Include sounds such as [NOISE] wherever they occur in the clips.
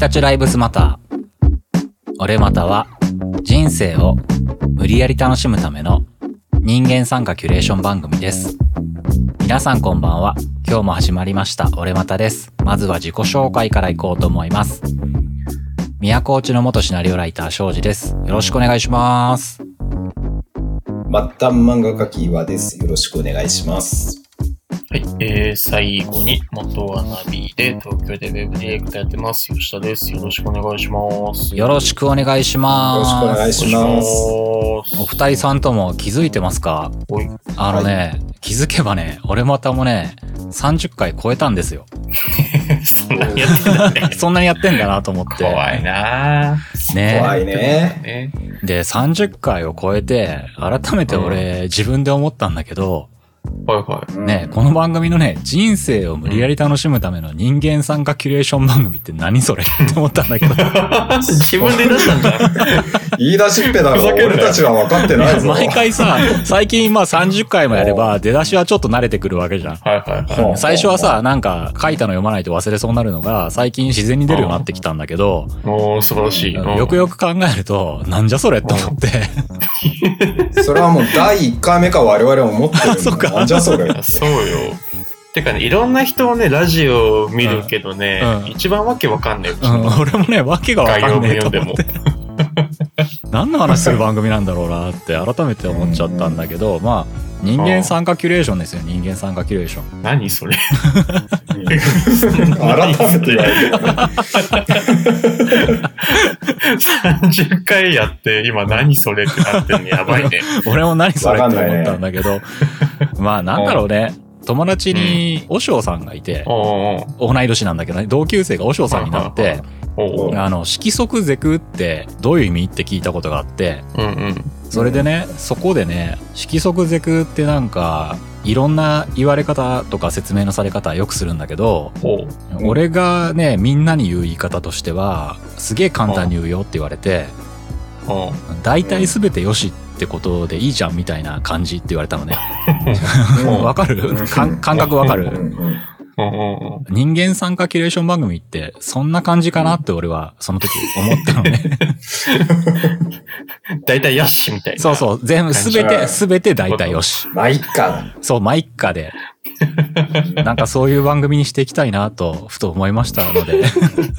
たちライブスマター。俺または人生を無理やり楽しむための人間参加キュレーション番組です。皆さんこんばんは。今日も始まりました。俺またです。まずは自己紹介からいこうと思います。宮古内の元シナリオライター庄司です。よろしくお願いします。末端漫画家キーワーです。よろしくお願いします。はい。えー、最後に、元はナビで、東京でウェブディレクターやってます。吉田です。よろしくお願いします。よろしくお願いします。よろしくお願いしますお二人さんとも気づいてますか？あのね、気づけばね、俺またもね、30回超えたんですよ。そんなにやってんだね。[LAUGHS] そんなにやってんだなと思って。怖いなぁ。ね怖いね。ね。で、30回を超えて、改めて俺、自分で思ったんだけど、はいはね、この番組のね、人生を無理やり楽しむための人間参加キュレーション番組って何それ？[LAUGHS] って思ったんだけど。い。[LAUGHS] 自分で出したんじゃん。[LAUGHS] 言い出しっぺだろ。俺たちは分かってないぞ。毎回さ、最近まあ30回もやれば、出だしはちょっと慣れてくるわけじゃん。はいはいはほう最初はさ、なんか書いたの読まないと忘れそうになるのが、最近自然に出るようになってきたんだけど、い。もう素晴らしい。うんよくよく考えると、なんじゃそれって思って、それはもう第1回目か我々は思ってるんだ。そっかじゃそれい。やそうよ。てかね、いろんな人をね、ラジオ見るけどね、うんうん一番わけわかんない。うん、の俺もね、わけがわかんねえ文読んでと思っても。。何の話する番組なんだろうなって改めて思っちゃったんだけど、まあ、人間参加キュレーションですよ、人間参加キュレーション。何それ [LAUGHS] 改めて言われてる。[LAUGHS] 30回やって、今何それってなってんのやばいね。俺も何それって思ったんだけど、まあなんだろうね。友達に、おしょうさんがいて、同い年なんだけどね、同級生がおしょうさんになって、あの、色即是空ってどういう意味って聞いたことがあって。それでね、そこでね、色即是空ってなんか、いろんな言われ方とか説明のされ方よくするんだけど、俺がね、みんなに言う言い方としては、すげえ簡単に言うよって言われて、大体すべてよしってことでいいじゃんみたいな感じって言われたのね。うんわかる？感感覚わかる？人間参加キュレーション番組ってそんな感じかなって俺はその時思ったのね。[LAUGHS] 大体ヤッシュみたいな。そうそう。全部、すべて、すべて大体よし。まあ、いっか。そう、マイッカで。[LAUGHS] なんかそういう番組にしていきたいなと、ふと思いましたので。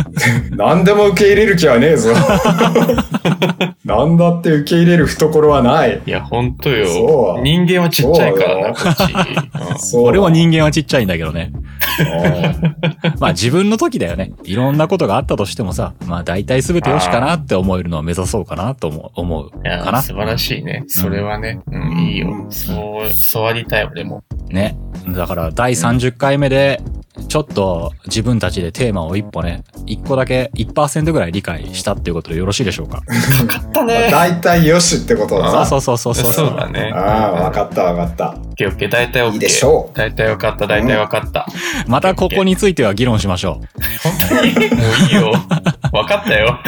[LAUGHS] 何でも受け入れる気はねえぞ。[LAUGHS] 何だって受け入れる懐はない。いや、ほんとそよ。う人間はちっちゃいからな、こっち。俺も人間はちっちゃいんだけどね。間。[LAUGHS] まあ自分の時だよね。いろんなことがあったとしてもさ、まあ大体すべてよしかなって思えるのを目指そうかなと思う、思うかな。素晴らしいね。それはね。うん、いいよ。そう、そうありたい、俺も。ね。だから第30回目で、ちょっと自分たちでテーマを一歩ね、一個だけ1%ぐらい理解したっていうことでよろしいでしょうか。[LAUGHS] かかったね。大体よしってことだな。そうそうそうそうそう。そうだね。ああ、わかったわかった。ケーオッケー。大体オッケー。いいでしょう大体わかった、大体わかった。またここについては議論しましょ本当に？もういいよ。[LAUGHS] わかったよ。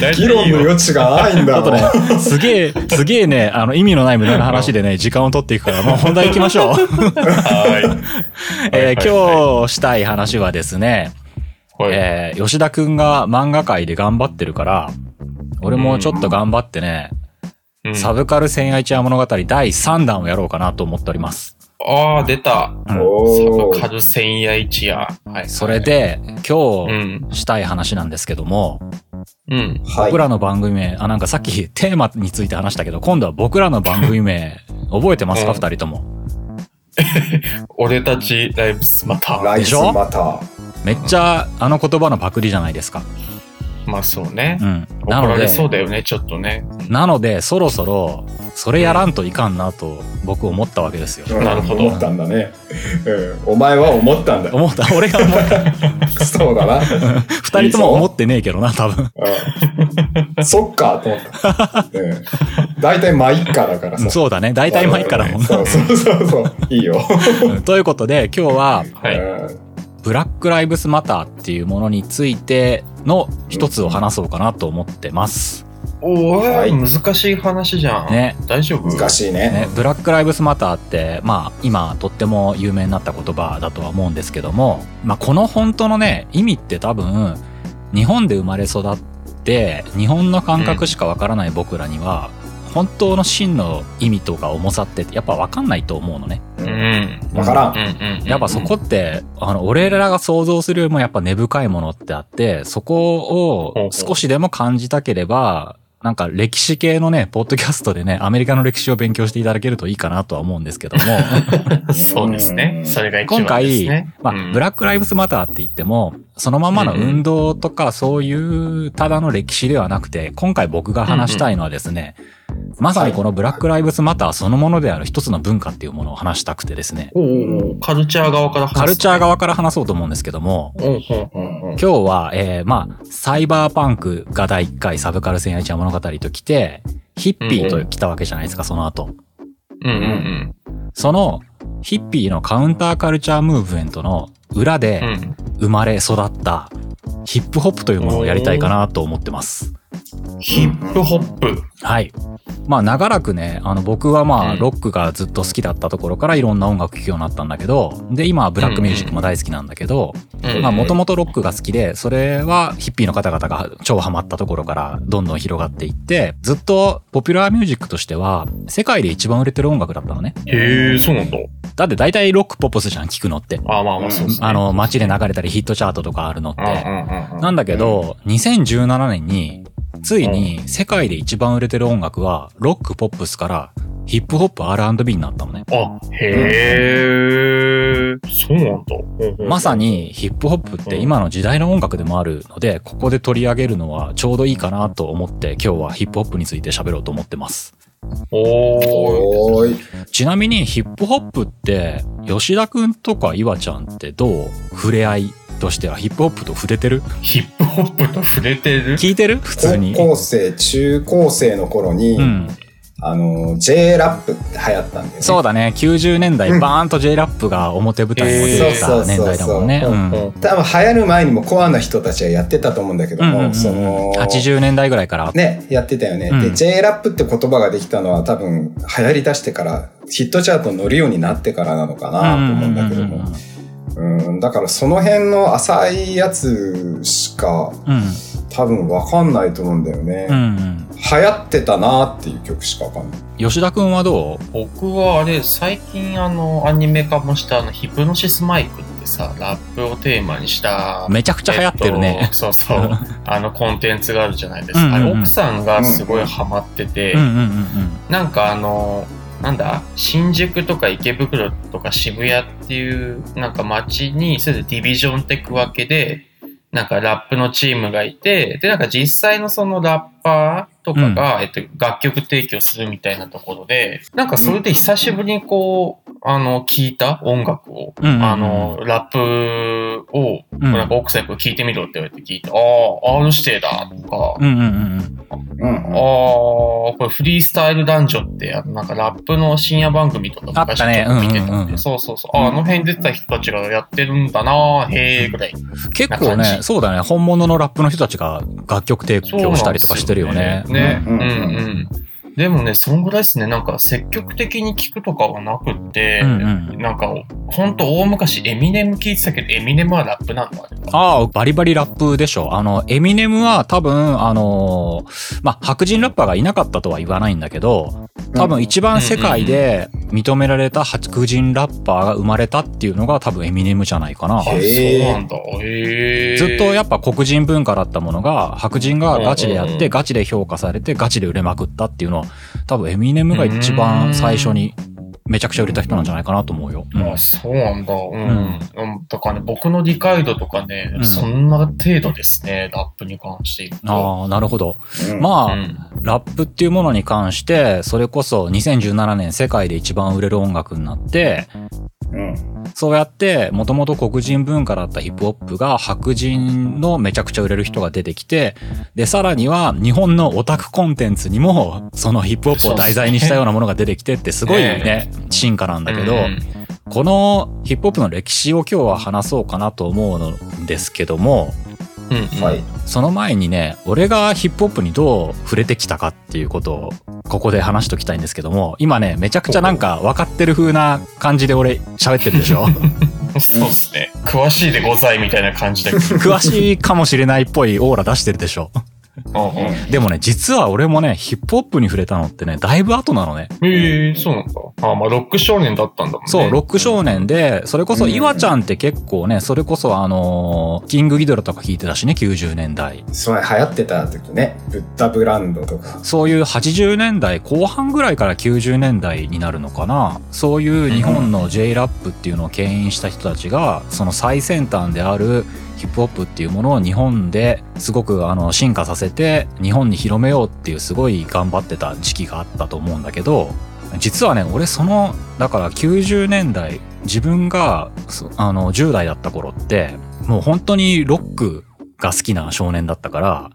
大議論の。余地がないんう。だあとねろ。、すげえ、すげえね、あの意味のない無駄な話でね、時間を取っていくから、もう本題行きましょう。はい。[LAUGHS] えー今日したい話はですね、はいえー吉田くんが漫画界で頑張ってるから、俺もちょっと頑張ってね、うんサブカル千夜一夜物語第3弾をやろうかなと思っております。ああ、出た。うんおサーブカル千夜一夜。はい。それ、で、う今ん。日したい話なんですけども、うん。はい僕。らの番組名、あ、なんかさっき [LAUGHS] テーマについて話したけど、今度は僕らの番組名、[LAUGHS] 覚えてますか？うん二人とも。[LAUGHS] 俺たちライブスまた。ライスでしょ？また。めっちゃあの言葉のパクリじゃないですか。まあそうねう。ん。なので、そうだよね、ちょっとね。なので、そろそろ、それやらんといかんなと僕思ったわけですよ。うんなるほど思ったんだね。うん。お前は思ったんだ。思った、俺が思った。[LAUGHS] そうだな。[LAUGHS] 二人とも思ってねえけどな、多分。うんそっか、と思った。うん。大体まあいっかだからさ。そうだね。大体前からもんそうそうそうそう。いいよ。うんということで、今日は、はい。うんブラックライブスマターっていうものについての一つを話そうかなと思ってます。おはいー、難しい話じゃん。ね。大丈夫？難しいねね。、ブラックライブスマターって、まあ、今、とっても有名になった言葉だとは思うんですけども、まあ、この本当のね、意味って多分、日本で生まれ育って日本の感覚しかわからない僕らには、本当の真の意味とか重さってやっぱ分かんないと思うのね。ううんん。わからんうんうん。やっぱそこって、あの、俺らが想像するよりもやっぱ根深いものってあって、そこを少しでも感じたければ、なんか歴史系のね、ポッドキャストでね、アメリカの歴史を勉強していただけるといいかなとは思うんですけども、[LAUGHS] そうですね。それが一番今です回ね。、まあ、ブラックライブスマターって言っても、そのままの運動とかそういうただの歴史ではなくて、今回僕が話したいのはですね、まさにこのブラックライブスマターそのものである一つの文化っていうものを話したくてですね、カルチャー側から話すカルチャー側から話そうと思うんですけども、今日は、えー、まあ、サイバーパンクが第1回サブカル戦愛ちゃん物語と来て、ヒッピーと来たわけじゃないですか、その後。うんうんその、ヒッピーのカウンターカルチャームーブメントの裏うん。うでん。生まれ育ったヒップホップというものをやりたいかなと思ってます。ヒップホップ。はい。まあ長らくね、あの僕はまあうんロックがずっと好きだったところからいろんな音楽聴くようになったんだけど、で今はブラックミュージックも大好きなんだけど、まあもともとロックが好きで、それはヒッピーの方々が超ハマったところからどんどん広がっていって、ずっとポピュラーミュージックとしては世界で一番売れてる音楽だったのね。へえ、そうなんだ。だって大体ロックポップスじゃん、聴くのって。あまあまあそうですね。あの街で流れたりヒットチャートとかあるのって。なんだけど、2017年に、ついに世界で一番売れてる音楽は、ロックポップスからヒップホップ R&B になったのね。あ、へえ、そうなんだ。まさにヒップホップって今の時代の音楽でもあるので、ここで取り上げるのはちょうどいいかなと思って今日はヒップホップについて喋ろうと思ってます。おー。おーい。ちなみにヒップホップって、吉田くんとか岩ちゃんってどう？触れ合いとしてはヒップホップと触れてる？ヒップホップと触れてる？聞いてる？普通に。高校生、中高生の頃に、うん。あの、J ラップって流行ったんだよね。そうだね。90年代うんバーンと J ラップが表舞台にも出てた年代だもんね。うんうんうん多分流行る前にもコアな人たちはやってたと思うんだけども、うんうんうんその、80年代ぐらいから。ね、やってたよね。うんで、J ラップって言葉ができたのは多分流行り出してから、ヒットチャートに乗るようになってからなのかなと思うんだけども。うん、だからその辺の浅いやつしかうん。多分わかんないと思うんだよね。うん。うん。流行ってたなっていう曲しかわかんない。吉田くんはどう？僕はあれ、最近あの、アニメ化もしたあの、ヒプノシスマイクってさ、ラップをテーマにした、めちゃくちゃ流行ってるねえっ。とそうそう。あの、コンテンツがあるじゃないですか。うんうんうんあれ、奥さんがすごいハマってて、うんうんうんなんかあの、なんだ？新宿とか池袋とか渋谷っていうなんか街にそれでディビジョンって区分けでなんかラップのチームがいてでなんか実際のそのラッパーとかが、えっと、楽曲提供するみたいなところでなんかそれで久しぶりにこうあの聞いた？音楽を、うんうんうんあのラップをうん。なんか奥さんに聞いてみろって言われて聞いて、ああ、R 指定だとか、うんうんうんうんああ、これフリースタイル男女って、あのなんかラップの深夜番組とか昔ちょっと見てたんで、うんうんうんそうそうそう、ああの辺出てた人たちがやってるんだなへえ、ぐらい。うん。結構ね、そうだね。本物のラップの人たちが楽曲提供したりとかしてるよね。そうなんですよね。ううんんうん。でもね、そんぐらいですね。なんか積極的に聞くとかはなくって、うんうんなんか、ほんと大昔エミネム聞いてたけど、エミネムはラップなんだ、あああ、バリバリラップでしょ。あの、エミネムは多分、あのーまあ、白人ラッパーがいなかったとは言わないんだけど、多分一番世界で認められた白人ラッパーが生まれたっていうのが多分エミネムじゃないかな。あ、そうなんだ。ずっとやっぱ黒人文化だったものが白人がガチでやってガチで評価されてガチで売れまくったっていうのは多分エミネムが一番最初にめちゃくちゃ売れた人なんじゃないかなと思うよ。うんあ、そうなんだ。うん。んうん、だからね、僕の理解度とかね、うんそんな程度ですね、ラップに関して言うと。ああ、なるほど。うんまあ、うんラップっていうものに関して、それこそ2017年世界で一番売れる音楽になって、うん。そうやって、もともと黒人文化だったヒップホップが白人のめちゃくちゃ売れる人が出てきて、で、さらには日本のオタクコンテンツにも、そのヒップホップを題材にしたようなものが出てきてってすごいね、進化なんだけど、うんこのヒップホップの歴史を今日は話そうかなと思うんですけども、うんうんはい。その前にね、俺がヒップホップにどう触れてきたかっていうことを、ここで話しときたいんですけども、今ね、めちゃくちゃなんか分かってる風な感じで俺喋ってるでしょ？[LAUGHS] そうですね。詳しいでございみたいな感じだけど。[LAUGHS] 詳しいかもしれないっぽいオーラ出してるでしょ？でもね、実は俺もね、ヒップホップに触れたのってね、だいぶ後なのね。へえ、そうなんだ。あまあ、ロック少年だったんだもんね。そう、ロック少年で、それこそ、うん岩ちゃんって結構ね、それこそあのーキングギドラとか聞いてたしね、90年代。そう流行ってた時ね、ブッダブランドとか。そういう80年代後半ぐらいから90年代になるのかな。そういう日本の J ラップっていうのを牽引した人たちが、その最先端であるヒップホップっていうものを日本ですごくあの進化させて日本に広めようっていうすごい頑張ってた時期があったと思うんだけど、実はね、俺その、だから90年代、自分が、そあの、10代だった頃って、もう本当にロックが好きな少年だったから、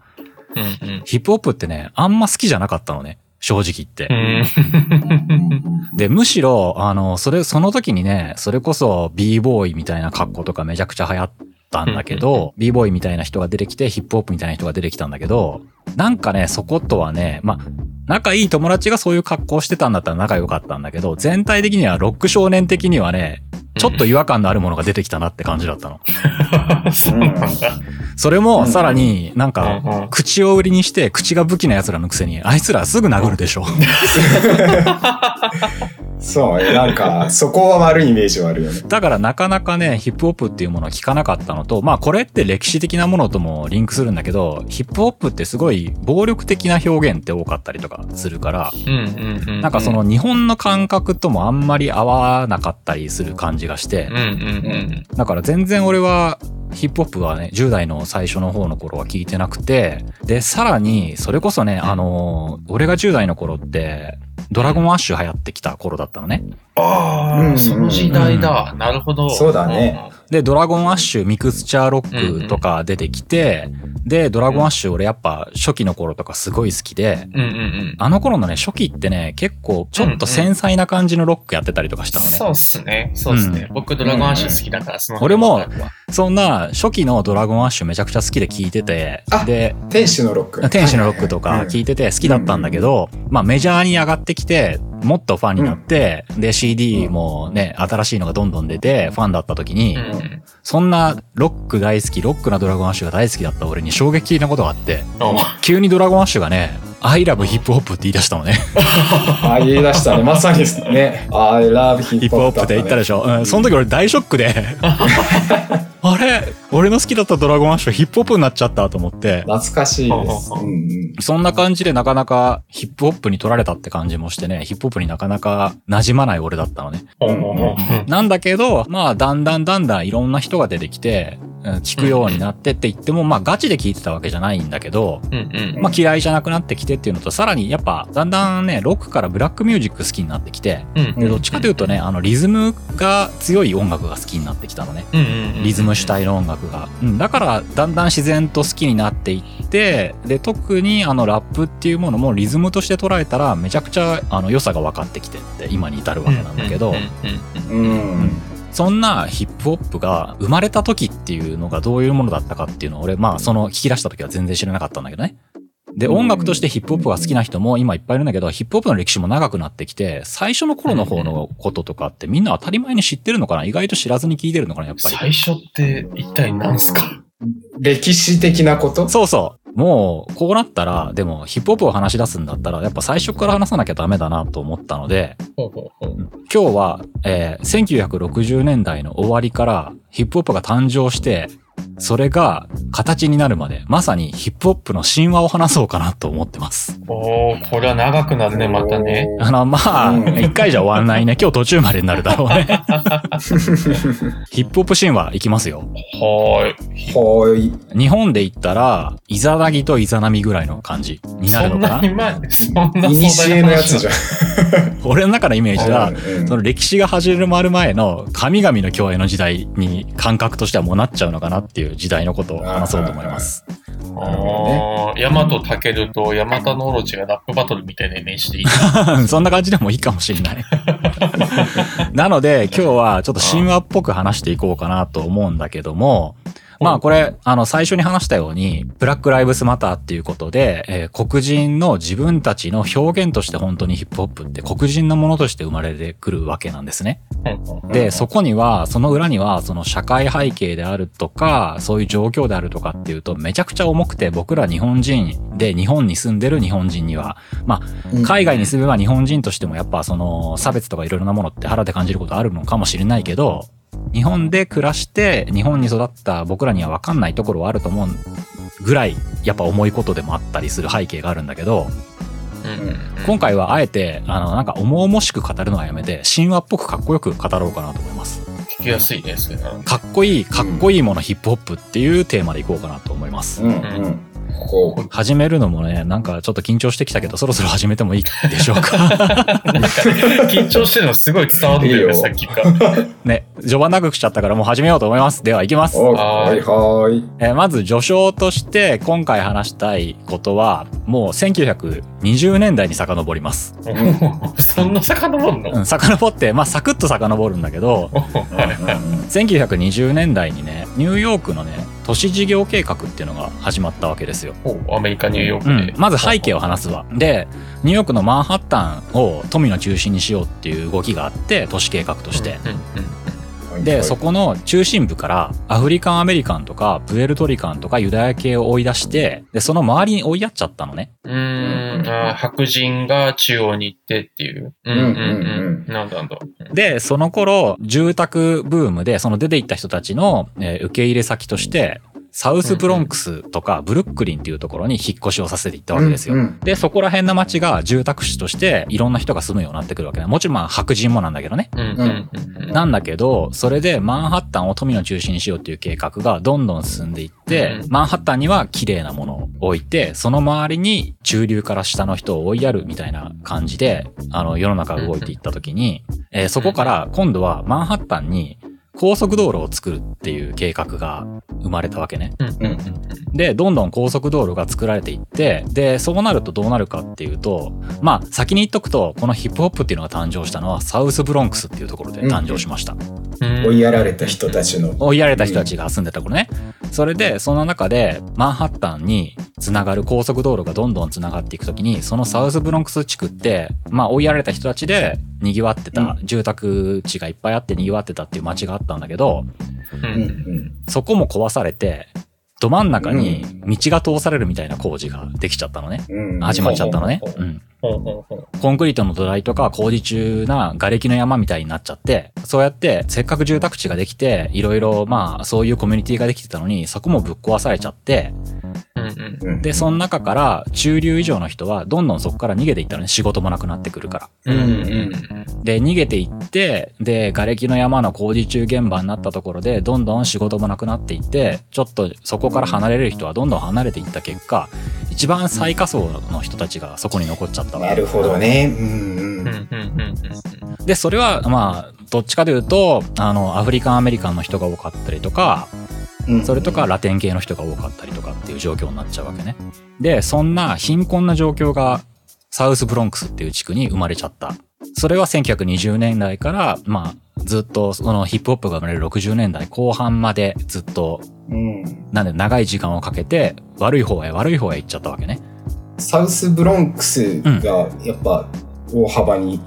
うんうん。ヒップホップってね、あんま好きじゃなかったのね。正直言って。うん。で、むしろ、あの、それ、その時にね、それこそ b ボーイみたいな格好とかめちゃくちゃ流行ったんだけど、b ボーイみたいな人が出てきて、ヒップホップみたいな人が出てきたんだけど、なんかね、そことはね、まあ、仲いい友達がそういう格好してたんだったら仲良かったんだけど、全体的にはロック少年的にはね、ちょっと違和感のあるものが出てきたなって感じだったの。それも、さらになんか口を売りにして、口が武器な奴らのくせに、あいつらすぐ殴るでしょ。[LAUGHS] そうね、なんか、そこは悪いイメージはあるよね。だからなかなかね、ヒップホップっていうものは聞かなかったのと、まあこれって歴史的なものともリンクするんだけど、ヒップホップってすごい暴力的な表現って多かったりとかするから、うんうんうん。なんかその、日本の感覚ともあんまり合わなかったりする感じがしてうん、うんうん。だから全然俺はヒップホップはね、10代の最初の方の頃は聞いてなくて、で、さらに、それこそね、あのー俺が10代の頃って、ドラゴンアッシュ流行ってきた頃だったのね。ああ、その時代だ。なるほど。そうだねで、ドラゴンアッシュ、ミクスチャーロックとか出てきて、で、ドラゴンアッシュ俺やっぱ初期の頃とかすごい好きで、うん。うんうんうん。あの頃のね、初期ってね、結構ちょっと繊細な感じのロックやってたりとかしたのね。そうっすね。そうっすね。う僕、ドラゴンアッシュ好きだから、その。俺もそんな初期のドラゴンアッシュめちゃくちゃ好きで聴いててあ、で、天使のロック。天使のロックとか聞いてて好きだったんだけど、まあメジャーに上がってきて、もっとファンになって、で CD もね、新しいのがどんどん出て、ファンだった時に、うんうん。そんなロック大好き、ロックなドラゴンアッシュが大好きだった俺に衝撃的なことがあって、お急にドラゴンアッシュがね、I love hip hop って言い出したのね。[LAUGHS] あ、言い出したね。まさにですね。I love ヒ hip ップホップって言ったでししょ。うん、その時俺大ショックで、[LAUGHS] あれ？俺の好きだったドラゴンアッシュヒップホップになっちゃったと思って、懐かしいです。そんな感じでなかなかヒップホップに取られたって感じもしてね、ヒップホップになかなか馴染まない俺だったのね。なんだけど、まあ、だんだんだんだんいろんな人が出てきて、うん聞くようになってって言っても、まあ、ガチで聞いてたわけじゃないんだけど。まあ、嫌いじゃなくなってきてっていうのと、さらにやっぱ、だんだんね、ロックからブラックミュージック好きになってきて、うんで、どっちかというとね、あの、リズムが強い音楽が好きになってきたのね。うんうム主体の音楽が。うん、だから、だんだん自然と好きになっていって、で、特にあの、ラップっていうものもリズムとして捉えたら、めちゃくちゃ、あの、良さが分かってきてって、今に至るわけなんだけど。そんなヒップホップが生まれた時っていうのがどういうものだったかっていうのを俺、まあその聞き出した時は全然知らなかったんだけどね。で、うん音楽としてヒップホップが好きな人も今いっぱいいるんだけど、ヒップホップの歴史も長くなってきて、最初の頃の方のこととかってみんな当たり前に知ってるのかな？意外と知らずに聞いてるのかなやっぱり。最初って一体何すか？歴史的なこと？そうそう。もう、こうなったら、でもヒップホップを話し出すんだったら、やっぱ最初から話さなきゃダメだなと思ったので。今日は、えー1960年代の終わりからヒップホップが誕生して、それが形になるまで、まさにヒップホップの神話を話そうかなと思ってます。おー、これは長くなるね、またね。あの、まあ、うん一回じゃ終わんないね。[LAUGHS] 今日途中までになるだろうね。[LAUGHS] ヒップホップ神話いきますよ。はーい。ほーい。日本で言ったら、イザナギとイザナミぐらいの感じになるのかな？そんなに前、そんなのやつじゃん。ん。[LAUGHS] 俺の中のイメージは、うんその歴史が始まる前の神々の共演の時代に感覚としてはもうなっちゃうのかなっていう時代のことを話そうと思います。あー、ヤマトタケルとヤマタノオロチがラップバトルみたいなイメージでいい。[LAUGHS] そんな感じでもいいかもしれない。[LAUGHS] なので今日はちょっと神話っぽく話していこうかなと思うんだけども、まあこれ、あの最初に話したように、ブラックライブスマターっていうことで、えー黒人の自分たちの表現として本当にヒップホップって黒人のものとして生まれてくるわけなんですね。で、そこには、その裏には、その社会背景であるとか、そういう状況であるとかっていうと、めちゃくちゃ重くて、僕ら日本人で日本に住んでる日本人には、まあ、海外に住めば日本人としてもやっぱその差別とかいろいろなものって腹で感じることあるのかもしれないけど、日本で暮らして日本に育った僕らには分かんないところはあると思うぐらいやっぱ重いことでもあったりする背景があるんだけど、今回はあえて、あの、なんか重々しく語るのはやめて、神話っぽくかっこよく語ろうかなと思います。聞きやすいね、それな。かっこいい、かっこいいものヒップホップっていうテーマでいこうかなと思います。うんうん。始めるのもね、なんかちょっと緊張してきたけど、そろそろ始めてもいいでしょうか。なんか、緊張してるのすごい伝わってるよさっきから。ね、序盤長くしちゃったからもう始めようと思います。では行きます。おははいいはい。えーまず序章として今回話したいことは、もう1920年代に遡ります。[LAUGHS] そんな遡るの？うん、遡って、まあサクッと遡るんだけど、[LAUGHS] 1920年代にね、ニューヨークのね、都市事業計画っていうのが始まったわけですよ。おアメリカ、ニューヨークで。うん、まず背景を話すわ。で、ニューヨークのマンハッタンを富の中心にしようっていう動きがあって、都市計画として。うんうんで、そこの中心部からアフリカンアメリカンとかプエルトリカンとかユダヤ系を追い出して、で、その周りに追いやっちゃったのね。うん。白人が中央に行ってっていう。うんうんうん。なんだなんだ。で、その頃、住宅ブームで、その出て行った人たちの、えー受け入れ先として、サウスブロンクスとかブルックリンっていうところに引っ越しをさせていったわけですよ。うんうんで、そこら辺の街が住宅地としていろんな人が住むようになってくるわけね。もちろんまあ白人もなんだけどね。うんうん。なんだけど、それでマンハッタンを富の中心にしようっていう計画がどんどん進んでいって、うんマンハッタンには綺麗なものを置いて、その周りに中流から下の人を追いやるみたいな感じで、あの、世の中が動いていった時に、えーそこから今度はマンハッタンに高速道路を作るっていう計画が生まれたわけね。うんうんうんで、どんどん高速道路が作られていって、で、そうなるとどうなるかっていうと、まあ、先に言っとくと、このヒップホップっていうのが誕生したのは、サウスブロンクスっていうところで誕生しました。うん。追いやられた人たちの。追いやられた人たちが住んでた頃ね。それで、その中で、マンハッタンにつながる高速道路がどんどんつながっていくときに、そのサウスブロンクス地区って、まあ追いやられた人たちで賑わってた、う住宅地がいっぱいあって賑わってたっていう街があったんだけど、そこも壊されて、ど真ん中に道が通されるみたいな工事ができちゃったのね。始まっちゃったのね。ほう。んコンクリートの土台とか工事中な瓦礫の山みたいになっちゃって、そうやってせっかく住宅地ができて、いろいろまあそういうコミュニティができてたのに、そこもぶっ壊されちゃって、で、その中から中流以上の人はどんどんそこから逃げていったのね、仕事もなくなってくるから。で、逃げていって、で、瓦礫の山の工事中現場になったところで、どんどん仕事もなくなっていって、ちょっとそこから離れる人はどんどん離れていった結果、一番最下層の人たちがそこに残っちゃったわけなるほどね。うんううんん。うんうんで、それは、まあ、どっちかというと、あの、アフリカンアメリカンの人が多かったりとか、うんそれとかラテン系の人が多かったりとかっていう状況になっちゃうわけね。で、そんな貧困な状況がサウスブロンクスっていう地区に生まれちゃった。それは1920年代から、まあ、ずっとそのヒップホップが生まれる60年代後半までずっと、うん。なんで長い時間をかけて悪い方へ悪い方へ行っちゃったわけね。サウスブロンクスがやっぱ大幅に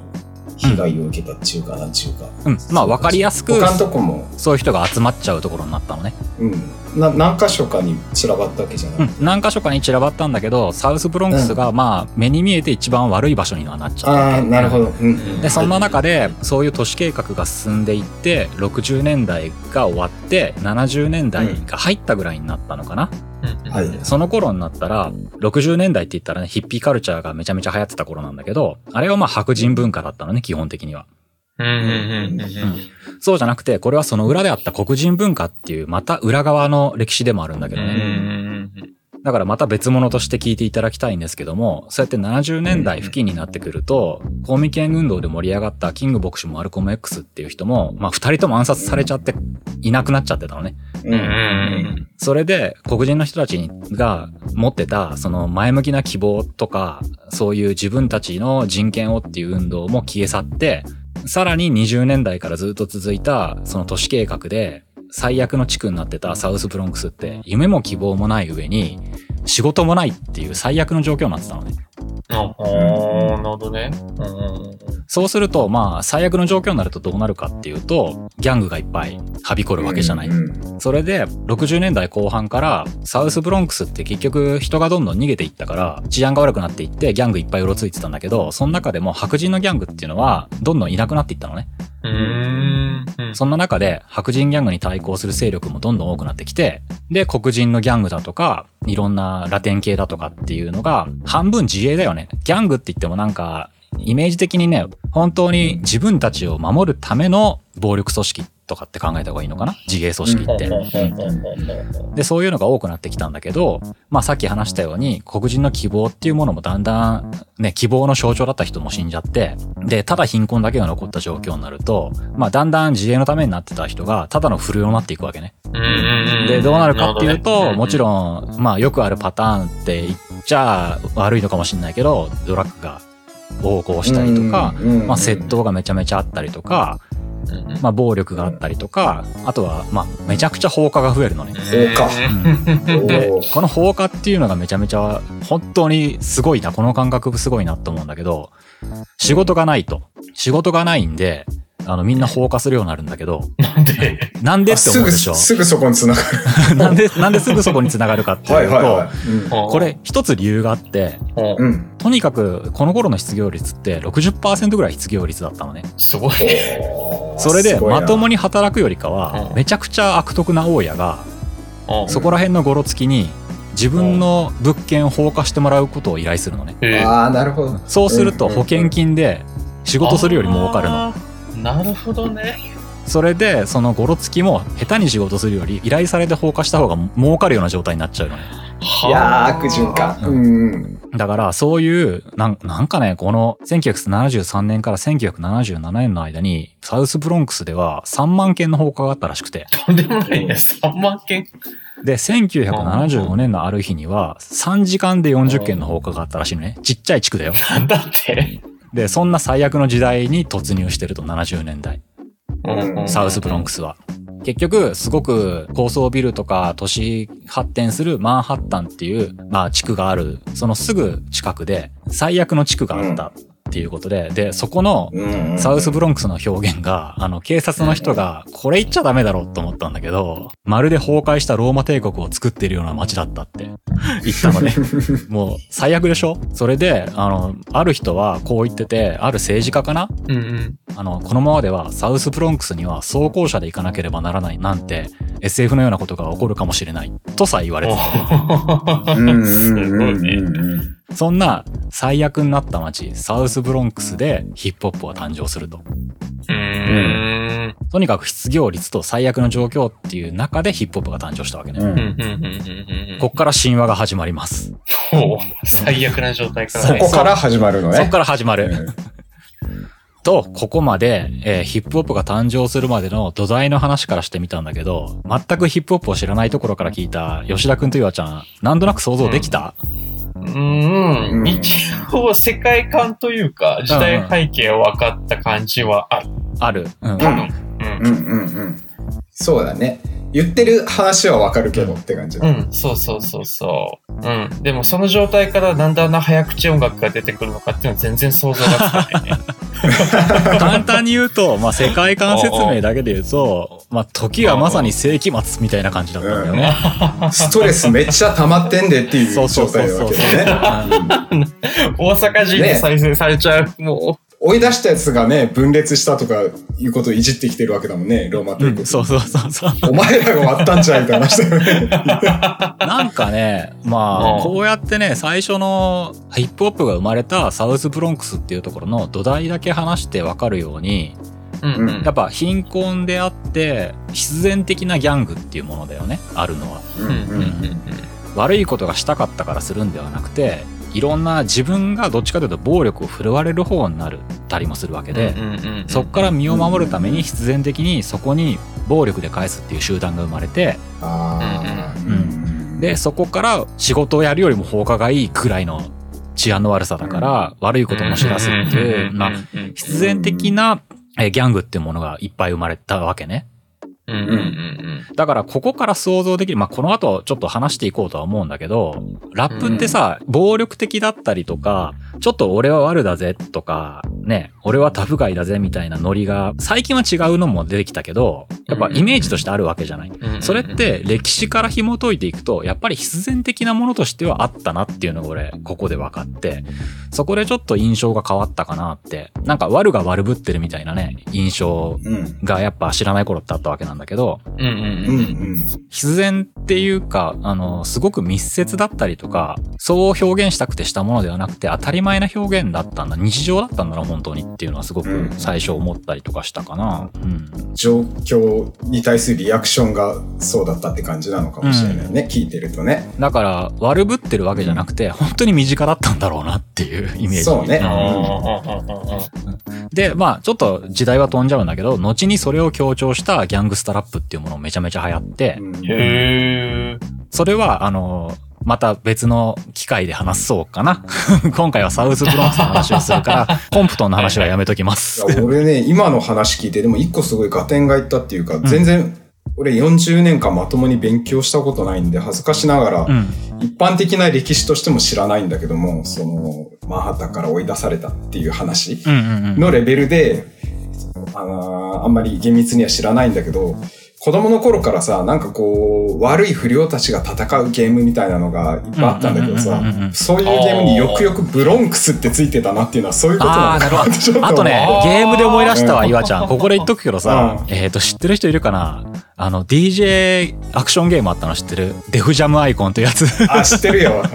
被害を受けたっていうかなんちゅうか。うん。まあ、わかりやすく、他のとこも、そういう人が集まっちゃうところになったのね。うん。な何箇所かに散らばったわけじゃなうい。ん。何箇所かに散らばったんだけど、サウスブロンクスが、まあ、目に見えて一番悪い場所にはなっちゃった。ああ、なるほど。うん。で、そんな中で、そういう都市計画が進んでいって、60年代が終わって、70年代が入ったぐらいになったのかな。うんはい。その頃になったら、60年代って言ったらね、ヒッピーカルチャーがめちゃめちゃ流行ってた頃なんだけど、あれはまあ白人文化だったのね、基本的には。うんそうじゃなくて、これはその裏であった黒人文化っていう、また裏側の歴史でもあるんだけどね。だからまた別物として聞いていただきたいんですけども、そうやって70年代付近になってくると、公民権運動で盛り上がったキング牧師もマルコム X っていう人も、まあ二人とも暗殺されちゃっていなくなっちゃってたのね。うんそれで黒人の人たちが持ってたその前向きな希望とか、そういう自分たちの人権をっていう運動も消え去って、さらに20年代からずっと続いたその都市計画で、最悪の地区になってたサウスブロンクスって夢も希望もない上に仕事もないっていう最悪の状況になってたのね。ああ、なるほどね。うん。そうすると、まあ、最悪の状況になるとどうなるかっていうと、ギャングがいっぱいはびこるわけじゃない。うんそれで、60年代後半から、サウスブロンクスって結局人がどんどん逃げていったから、治安が悪くなっていって、ギャングいっぱいうろついてたんだけど、その中でも白人のギャングっていうのは、どんどんいなくなっていったのね。そんな中で、白人ギャングに対抗する勢力もどんどん多くなってきて、で、黒人のギャングだとか、いろんなラテン系だとかっていうのが、半分自衛だよね。ギャングって言ってもなんか、イメージ的にね、本当に自分たちを守るための暴力組織っとかって考えた方がいいのかな？自衛組織って。で、そういうのが多くなってきたんだけど、まあさっき話したように、黒人の希望っていうものもだんだん、ね、希望の象徴だった人も死んじゃって、で、ただ貧困だけが残った状況になると、まあだんだん自衛のためになってた人が、ただの不良になっていくわけね。で、どうなるかっていうと、もちん。ろん、まあよくあるパターンって言っちゃ悪いのかもしれないけど、ドラッグが横行したりとか、うんまあ窃盗がめちゃめちゃあったりとか、うんまあ暴力があったりとか、あとは、まあめちゃくちゃ放火が増えるのね。放火。うん。でこの放火っていうのがめちゃめちゃ本当にすごいなこの感覚すごいなと思うんだけど仕事がないと。仕事がないんであのみんな放火するようになるんだけどなんで？なんで？ってあすぐ、思うでしょ？すぐそこに繋がる。[LAUGHS] なんでなんですぐそこに繋がるかってはいいうはい。はとこれ一つ理由があってうん。とにかくこの頃の失業率って60%ぐらい失業率だったのね。すごい。それでまともに。に働くよりかはうん。めちゃくちゃ悪徳な大家がうん。そこら辺のゴロつきに自分の物件を放火してもらうことを依頼するのね。ああ、なるほど。そうすると保険金で仕事するより儲かるの。なるほどね。それで、そのゴロつきも下手に仕事するより依頼されて放火した方が儲かるような状態になっちゃうのね。いやー、悪循環。ううん。だから、そういう、なんなんかね、この1973年から1977年の間に、サウスブロンクスでは3万件の放火があったらしくて。とんでもないね。3万件。で、1975年のある日には、3時間で40件の放火があったらしいのね。ちっちゃい地区だよ。なんだって。で、そんな最悪の時代に突入してると、70年代。うんサウスブロンクスは。結局、すごく高層ビルとか都市発展するマンハッタンっていう、まあ地区がある、そのすぐ近くで最悪の地区があったっていうことで、で、そこのうん。サウスブロンクスの表現が、あの、警察の人が、これ言っちゃダメだろうと思ったんだけど、まるで崩壊したローマ帝国を作ってるような街だったって言ったのね。[LAUGHS] もう、最悪でしょ？それで、あの、ある人はこう言ってて、ある政治家かな？うんうん。あの、このままではサウスブロンクスには装甲車で行かなければならないなんて SF のようなことが起こるかもしれないとさえ言われてた。うんうんすうん [LAUGHS] ごいね。うんそんな最悪になった街、サウスブロンクスでヒップホップは誕生すると。うーん。とにかく失業率と最悪の状況っていう中でヒップホップが誕生したわけね。うん。こっから神話が始まります。最悪な状態からそね。こから始まるのね。そっから始まる。うんと、ここまで、えーヒップホップが誕生するまでの土台の話からしてみたんだけど、全くヒップホップを知らないところから聞いた吉田くんとゆあちゃん、なんとなく想像できた、うーん。一応、世界観というか、時代背景を分かった感じはある。ある。うん。多分。うんうんうんうん。そうだね。言ってる話はわかるけどって感じだ。うん、そうそうそうそう。うん。でもその状態からだんだんな早口音楽が出てくるのかっていうのは全然想像がつかないね。[LAUGHS] [LAUGHS] 簡単に言うと、まあ、世界観説明だけで言うと、まあ、時はまさに世紀末みたいな感じだったんだよね。[LAUGHS] ストレスめっちゃ溜まってんでっていうそうそう状そうそう態なわけでね。[LAUGHS] 大阪人で再生されちゃう。も追い出したやつがね、分裂したとかいうことをいじってきてるわけだもんね、ローマ帝国。うんそうそうそうそう。お前らが割ったんじゃんみたいな話だよね。[LAUGHS] なんかね、まあ、うんこうやってね、最初のヒップホップが生まれたサウスブロンクスっていうところの土台だけ話してわかるように、う。うんうん。やっぱ貧困であって、必然的なギャングっていうものだよね、あるのは。うんうんうんうん悪いことがしたかったからするんではなくて、いろんな自分がどっちかというと暴力を振るわれる方になるたりもするわけで、そっから身を守るために必然的にそこに暴力で返すっていう集団が生まれて。うんうんで、そこから仕事をやるよりも放課がいいくらいの治安の悪さだから、悪いことも知らすっていう、まあ、必然的なえーギャングっていうものがいっぱい生まれたわけね。うんうんうんうんだからここから想像できる、まあ、この後ちょっと話していこうとは思うんだけど、ラップってさ、暴力的だったりとか、ちょっと俺は悪だぜとか、ね、俺はタフガイだぜみたいなノリが、最近は違うのも出てきたけど、やっぱイメージとしてあるわけじゃない？うんそれって歴史から紐解いていくと、やっぱり必然的なものとしてはあったなっていうのが俺、ここで分かって、そこでちょっと印象が変わったかなって、なんか悪が悪ぶってるみたいなね、印象うん。がやっぱ知らない頃ってあったわけなんだけど、うん。うん。必然っていうか、あの、すごく密接だったりとか、そう表現したくてしたものではなくて、当たり前な表現だったんだ、日常だったんだな、本当にっていうのはすごく最初思ったりとかしたかな。うん。状況に対するリアクションがそうだったって感じなのかもしれないね。聞いてるとね。だから、悪ぶってるわけじゃなくて、本当に身近だったんだろうなっていうイメージ。そうねあーで、まあ、ちょっと時代は飛んじゃうんだけど、後にそれを強調したギャングスタラップっていうものめちゃめちゃ流行って、うんへーそれは、あの、また別の機会で話そうかな。[LAUGHS] 今回はサウスブロンクスの話をするから、コンプトンの話はやめときます。俺ね、今の話聞いて、でも一個すごい合点がいったっていうか、全然、俺40年間まともに勉強したことないんで、恥ずかしながら、うん。一般的な歴史としても知らないんだけども、その、マンハッタンから追い出されたっていう話。のレベルで、あのーあんまり厳密には知らないんだけど、子供の頃からさ、なんかこう、悪い不良たちが戦うゲームみたいなのがいっぱいあったんだけどさそういうゲームによくよくブロンクスってついてたなっていうのはそういうことああ、なるほ [LAUGHS] ちょっど。あとねゲームで思い出したわ、岩ちゃん。ここで言っとくけどさう、えっと、知ってる人いるかな？あの、DJ アクションゲームあったの知ってる？デフジャムアイコンってやつ。あ、知ってるよ。う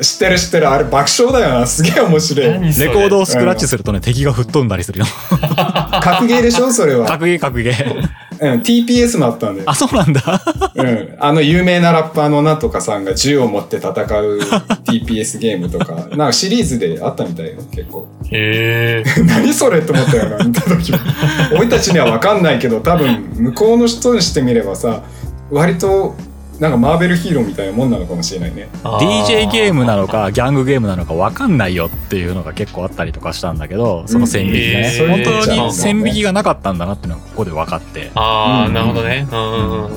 ん知ってる知ってる。あれ爆笑だよな。すげえ面白い。レコードをスクラッチするとね、敵が吹っ飛んだりするよ。格ゲーでしょ？それは。格ゲー格ゲー。うん、TPS もあったんだよあ、。そうなんだ。うん。あの有名なラッパーのなんとかさんが銃を持って戦う TPS ゲームとか、[LAUGHS] なんかシリーズであったみたいよ、結構。へー [LAUGHS] 何それって思ったよな、見た時も。俺たちにはわかんないけど、多分、向こうの人にしてみればさ、割と、なんかマーベルヒーローみたいなもんなのかもしれないね。DJ ゲームなのか、ギャングゲームなのか分かんないよっていうのが結構あったりとかしたんだけど、その線引きがね。うん本えー当に線引きがなかったんだなっていうのがここで分かって。ああ、うんなるほどね。うん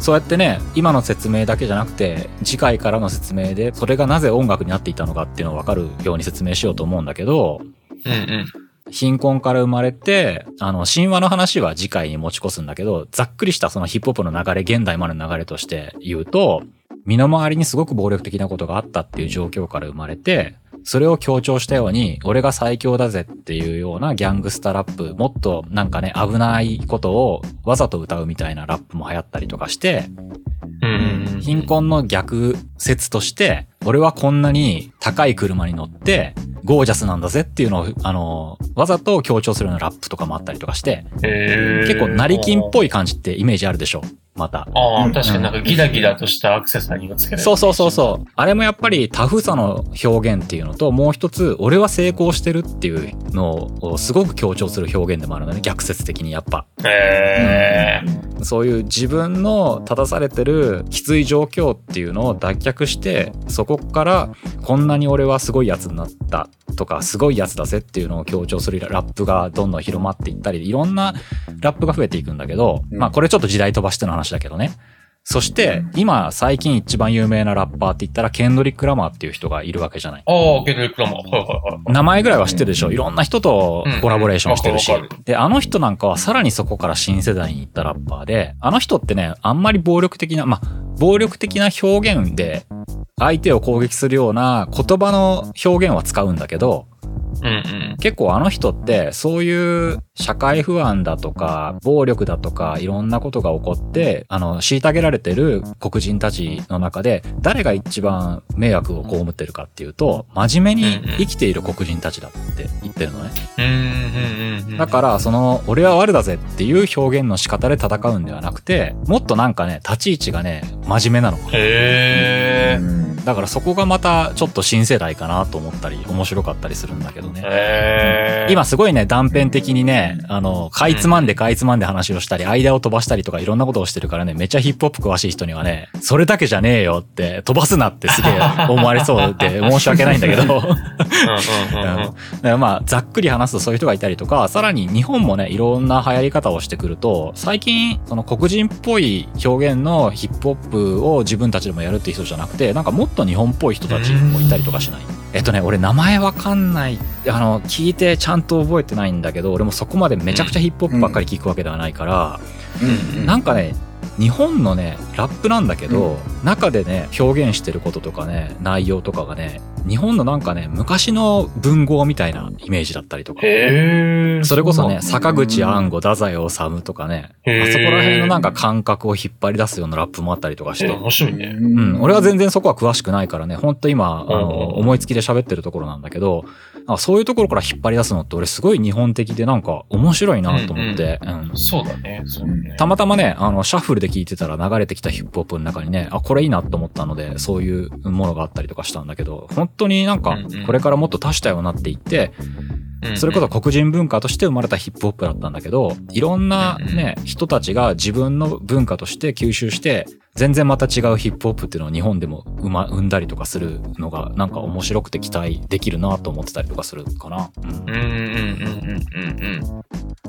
そうやってね、今の説明だけじゃなくて、次回からの説明で、それがなぜ音楽になっていたのかっていうのを分かるように説明しようと思うんだけど、うんうん。貧困から生まれて、あの、神話の話は次回に持ち越すんだけど、ざっくりしたそのヒップホップの流れ、現代までの流れとして言うと、身の回りにすごく暴力的なことがあったっていう状況から生まれて、それを強調したように、俺が最強だぜっていうようなギャングスタラップ、もっとなんかね、危ないことをわざと歌うみたいなラップも流行ったりとかして、うん。貧困の逆説として、俺はこんなに高い車に乗って、ゴージャスなんだぜっていうのを、あの、わざと強調するようなラップとかもあったりとかして、結構成金っぽい感じってイメージあるでしょまた。ああ、うん確かになんかギラギラとしたアクセサリーをつけてそうそうそうそう。あれもやっぱりタフさの表現っていうのと、もう一つ、俺は成功してるっていうのをすごく強調する表現でもあるのね、逆説的にやっぱ。う。へーそういう自分の立たされてるきつい状況っていうのを脱却して、そこからこんなに俺はすごいやつになったとか、すごいやつだぜっていうのを強調するラップがどんどん広まっていったり、いろんなラップが増えていくんだけど、うんまあこれちょっと時代飛ばしての話だけどね。そして、今最近一番有名なラッパーって言ったら、ケンドリック・ラマーっていう人がいるわけじゃない。ああ、ケンドリック・ラマー。はいはいはい。名前ぐらいは知ってるでしょいろんな人とコラボレーションしてるし。で、あの人なんかはさらにそこから新世代に行ったラッパーで、あの人ってね、あんまり暴力的な、まあ、暴力的な表現で相手を攻撃するような言葉の表現は使うんだけど、うんうん。結構あの人ってそういう社会不安だとか暴力だとかいろんなことが起こってあの虐げられてる黒人たちの中で誰が一番迷惑を被ってるかっていうと真面目に生きている黒人たちだって言ってるのね。うん。だからその俺は悪だぜっていう表現の仕方で戦うんではなくてもっとなんかね立ち位置がね真面目なの。へえ。うんだからそこがまたちょっと新世代かなと思ったり、面白かったりするんだけどね。へー。今すごいね、断片的にね、あの、かいつまんでかいつまんで話をしたり、間を飛ばしたりとかいろんなことをしてるからね、めっちゃヒップホップ詳しい人にはね、それだけじゃねえよって、飛ばすなってすげえ思われそうで [LAUGHS] 申し訳ないんだけど、まあ、ざっくり話すとそういう人がいたりとか、さらに日本もね、いろんな流行り方をしてくると、最近、その黒人っぽい表現のヒップホップを自分たちでもやるっていう人じゃなくて、なんかもっと日本っぽい人たちもいたりとかしない？えっとね、俺名前わかんない、あの、聞いてちゃんと覚えてないんだけど、俺もそこまでめちゃくちゃヒップホップばっかり聞くわけではないから、うんうんなんかね、日本のね、ラップなんだけど、中でね、表現してることとかね、内容とかがね、日本のなんかね、昔の文豪みたいなイメージだったりとか。それこそね、坂口安吾、太宰治とかね、あそこら辺のなんか感覚を引っ張り出すようなラップもあったりとかして。え面白いね。うん、俺は全然そこは詳しくないからね、ほんと今、あうんの、思いつきで喋ってるところなんだけど、なんかそういうところから引っ張り出すのって俺すごい日本的でなんか面白いなと思って、うんそうだね。そうだね。たまたまね、あの、シャッフルで聞いてたら流れてきたヒップホップの中にね、あ、これいいなと思ったので、そういうものがあったりとかしたんだけど、本当になんかうんうん、これからもっと多種多様になっていって、うんそれこそ黒人文化として生まれたヒップホップだったんだけど、いろんなね、人たちが自分の文化として吸収して、全然また違うヒップホップっていうのを日本でも生ま、生んだりとかするのが、なんか面白くて期待できるなと思ってたりとかするかな。うんうんうんうんうんうん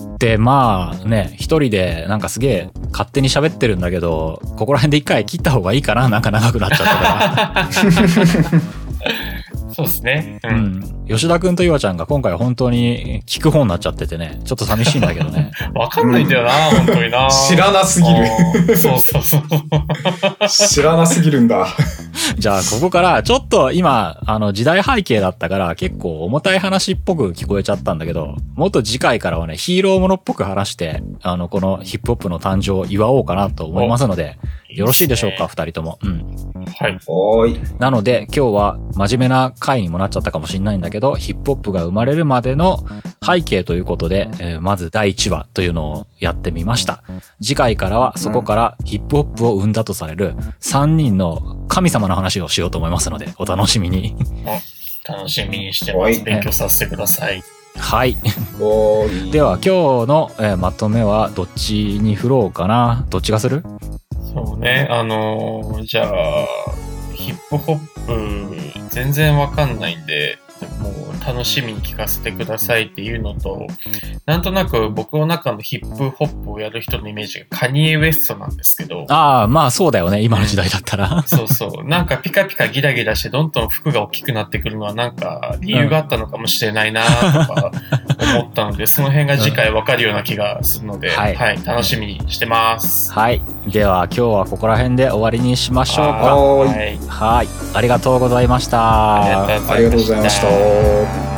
うん。で、まあね、一人でなんかすげえ勝手に喋ってるんだけど、ここら辺で一回切った方がいいかななんか長くなっちゃったから。[LAUGHS] そうですね。う。うんん。吉田くんと岩ちゃんが今回は本当に聞く方になっちゃっててね、ちょっと寂しいんだけどね。[LAUGHS] わかんないんだよな、本当にな。知らなすぎるる。そうそうそう。[LAUGHS] 知らなすぎるんだ。じゃあ、ここから、ちょっと今、あの、時代背景だったから、結構重たい話っぽく聞こえちゃったんだけど、もっと次回からはね、ヒーローものっぽく話して、あの、このヒップホップの誕生を祝おうかなと思いますので、よろしいでしょうか、二人とも。うん。はい。おーい。なので、今日は真面目な回にもなっちゃったかもしれないんだけど、ヒップホップが生まれるまでの背景ということで、えーまず第1話というのをやってみました。次回からはそこからヒップホップを生んだとされる3人の神様の話をしようと思いますので、お楽しみに。楽しみにしてます。はい勉強させてください。はい。おーい。では今日の、えーまとめはどっちに振ろうかなどっちがする？ね。あのーじゃあ、ヒップホップ、全然わかんないんで、もう楽しみに聞かせてくださいっていうのと、なんとなく僕の中のヒップホップをやる人のイメージがカニエ・ウエストなんですけど、ああ、まあそうだよね。今の時代だったら。そうそう。なんかピカピカギラギラしてどんどん服が大きくなってくるのはなんか理由があったのかもしれないなとか思ったので、その辺が次回わかるような気がするので、はいはい、楽しみにしてます。はい。では今日はここら辺で終わりにしましょうか。はーいはい。はい。ありがとうございました。ありがとうございました。Bob.